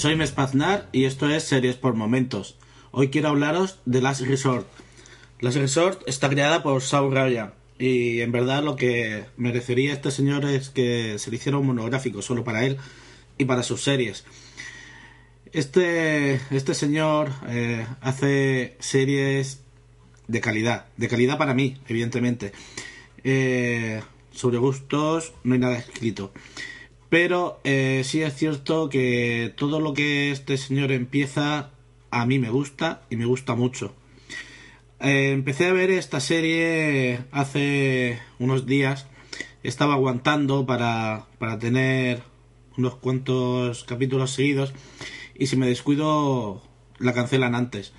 soy Mespaznar y esto es Series por Momentos. Hoy quiero hablaros de Last Resort. Last Resort está creada por Saul Ryan y en verdad lo que merecería este señor es que se le hiciera un monográfico solo para él y para sus series. Este, este señor eh, hace series de calidad, de calidad para mí, evidentemente. Eh, sobre gustos no hay nada escrito. Pero eh, sí es cierto que todo lo que este señor empieza a mí me gusta y me gusta mucho. Eh, empecé a ver esta serie hace unos días. Estaba aguantando para, para tener unos cuantos capítulos seguidos y si me descuido la cancelan antes.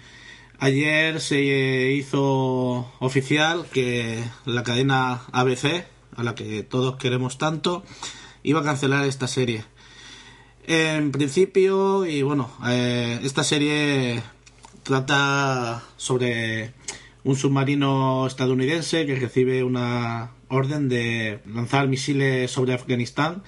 Ayer se hizo oficial que la cadena ABC, a la que todos queremos tanto, iba a cancelar esta serie. En principio, y bueno, eh, esta serie trata sobre un submarino estadounidense que recibe una orden de lanzar misiles sobre Afganistán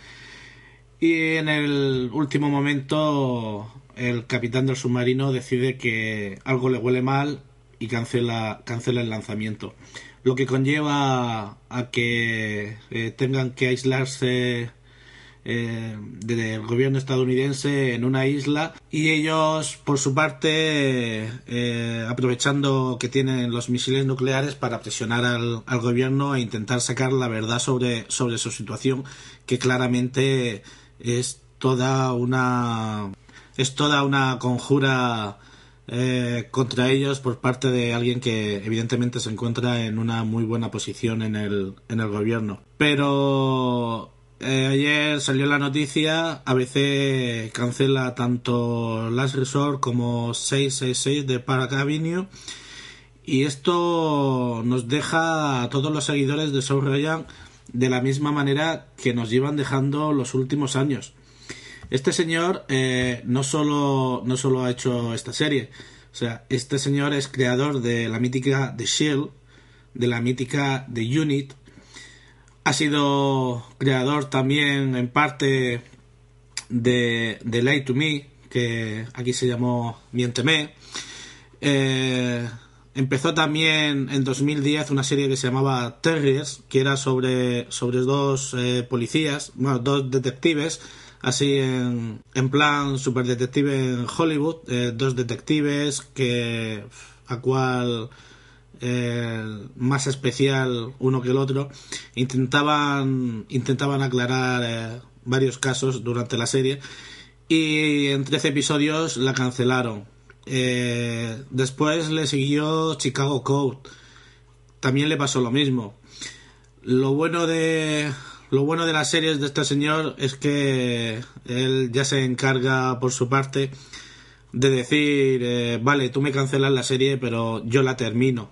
y en el último momento el capitán del submarino decide que algo le huele mal y cancela, cancela el lanzamiento. Lo que conlleva a que eh, tengan que aislarse eh, del gobierno estadounidense en una isla y ellos por su parte eh, aprovechando que tienen los misiles nucleares para presionar al, al, gobierno e intentar sacar la verdad sobre, sobre su situación que claramente es toda una es toda una conjura eh, contra ellos por parte de alguien que evidentemente se encuentra en una muy buena posición en el, en el gobierno. Pero eh, ayer salió la noticia, ABC cancela tanto Last Resort como 666 de Park Avenue y esto nos deja a todos los seguidores de Soul Ryan de la misma manera que nos llevan dejando los últimos años. Este señor eh, no, solo, no solo ha hecho esta serie, o sea, este señor es creador de la mítica The Shield, de la mítica The Unit, ha sido creador también en parte de, de Light to Me, que aquí se llamó Miénteme. Eh, empezó también en 2010 una serie que se llamaba Terriers, que era sobre, sobre dos eh, policías, bueno, dos detectives así en, en plan super detective en Hollywood, eh, dos detectives que a cual más especial uno que el otro intentaban intentaban aclarar eh, varios casos durante la serie y en 13 episodios la cancelaron. Eh, después le siguió Chicago Code. También le pasó lo mismo. Lo bueno de lo bueno de las series de este señor es que él ya se encarga por su parte de decir, eh, vale, tú me cancelas la serie, pero yo la termino.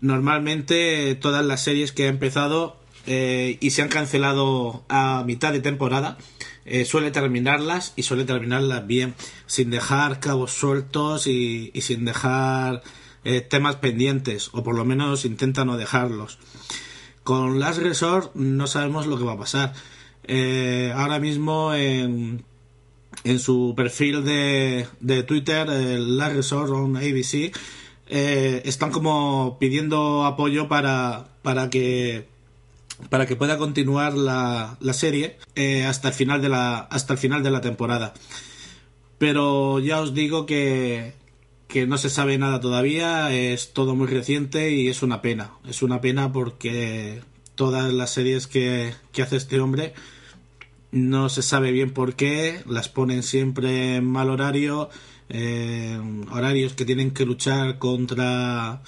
Normalmente todas las series que ha empezado eh, y se han cancelado a mitad de temporada, eh, suele terminarlas y suele terminarlas bien, sin dejar cabos sueltos y, y sin dejar temas pendientes, o por lo menos intenta no dejarlos. Con Last Resort no sabemos lo que va a pasar. Ahora mismo en, en, su perfil de, de Twitter, el Last Resort on ABC, eh, están como pidiendo apoyo para, para que para que pueda continuar la, la serie eh, hasta el final de la hasta el final de la temporada pero ya os digo que que no se sabe nada todavía, es todo muy reciente y es una pena. Es una pena porque todas las series que, que hace este hombre no se sabe bien por qué, las ponen siempre en mal horario, horarios que tienen que luchar contra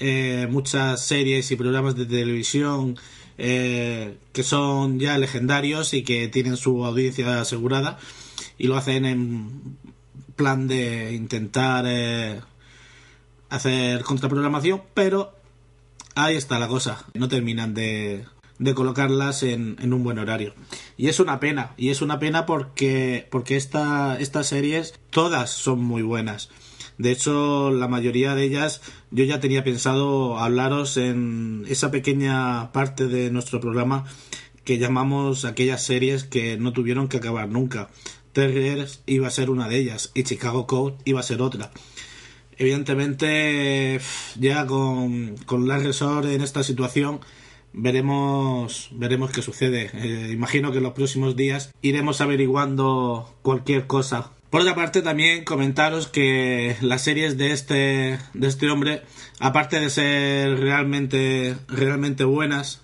eh, muchas series y programas de televisión eh, que son ya legendarios y que tienen su audiencia asegurada y lo hacen en plan de intentar eh, hacer contraprogramación, pero ahí está la cosa. No terminan de, de colocarlas en, en, un buen horario. Y es una pena, y es una pena porque, porque esta, estas series todas son muy buenas. De hecho, la mayoría de ellas yo ya tenía pensado hablaros en esa pequeña parte de nuestro programa que llamamos aquellas series que no tuvieron que acabar nunca Terriers iba a ser una de ellas y Chicago Code iba a ser otra. Evidentemente, ya con, con la en esta situación, veremos veremos qué sucede. Eh, imagino que en los próximos días iremos averiguando cualquier cosa. Por otra parte, también comentaros que las series de este, de este hombre, aparte de ser realmente, realmente buenas,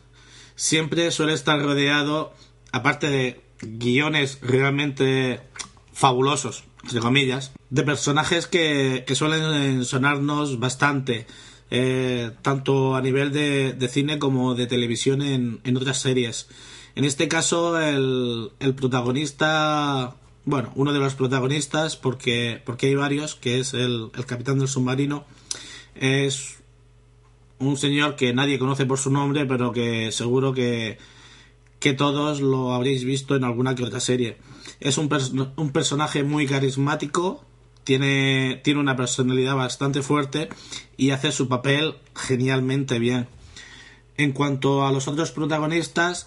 siempre suele estar rodeado, aparte de guiones realmente fabulosos, comillas, de personajes que, que suelen sonarnos bastante, eh, tanto a nivel de, cine como de televisión en, en otras series. En este caso, el, el, protagonista, bueno, uno de los protagonistas, porque, porque hay varios, que es el, el capitán del submarino, es un señor que nadie conoce por su nombre, pero que seguro que, que todos lo habréis visto en alguna que otra serie. Es un, un personaje muy carismático, tiene, tiene una personalidad bastante fuerte y hace su papel genialmente bien. En cuanto a los otros protagonistas,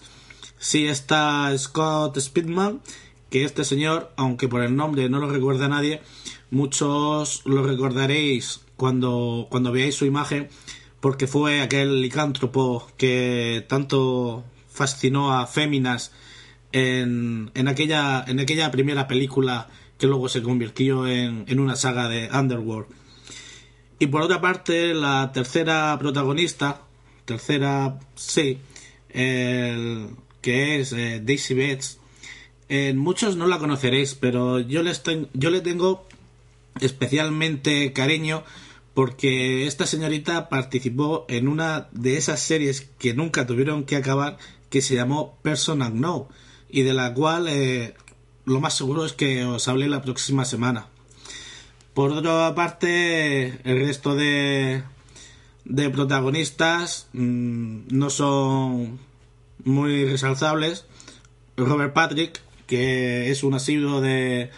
sí está Scott Speedman, que este señor, aunque por el nombre no lo recuerda nadie, muchos lo recordaréis cuando, cuando veáis su imagen, porque fue aquel licántropo que tanto fascinó a Féminas en, en, aquella, en aquella primera película que luego se convirtió en, en una saga de Underworld. Y por otra parte, la tercera protagonista, tercera, sí, el, que es eh, Daisy Betts, eh, muchos no la conoceréis, pero yo, les yo le tengo especialmente cariño porque esta señorita participó en una de esas series que nunca tuvieron que acabar, que se llamó Person Unknown, y de la cual eh, lo más seguro es que os hable la próxima semana. Por otra parte, el resto de, de protagonistas mmm, no son muy resalzables. Robert Patrick, que es un asiduo de,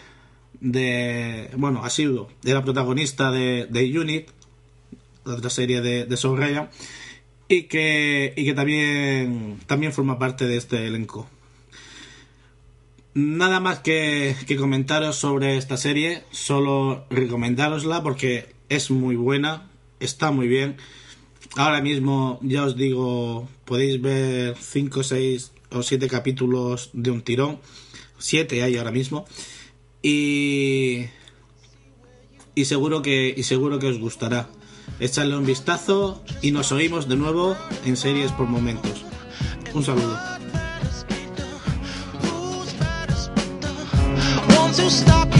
de bueno, asiduo, era protagonista de, de Unit, la otra serie de, de y que, y que también, también forma parte de este elenco. Nada más que, que, comentaros sobre esta serie, solo recomendárosla porque es muy buena, está muy bien. Ahora mismo, ya os digo, podéis ver 5, 6 o 7 capítulos de un tirón. 7 hay ahora mismo. Y, y, seguro que, y seguro que os gustará. Echadle un vistazo y nos oímos de nuevo en series por momentos. Un saludo. To stop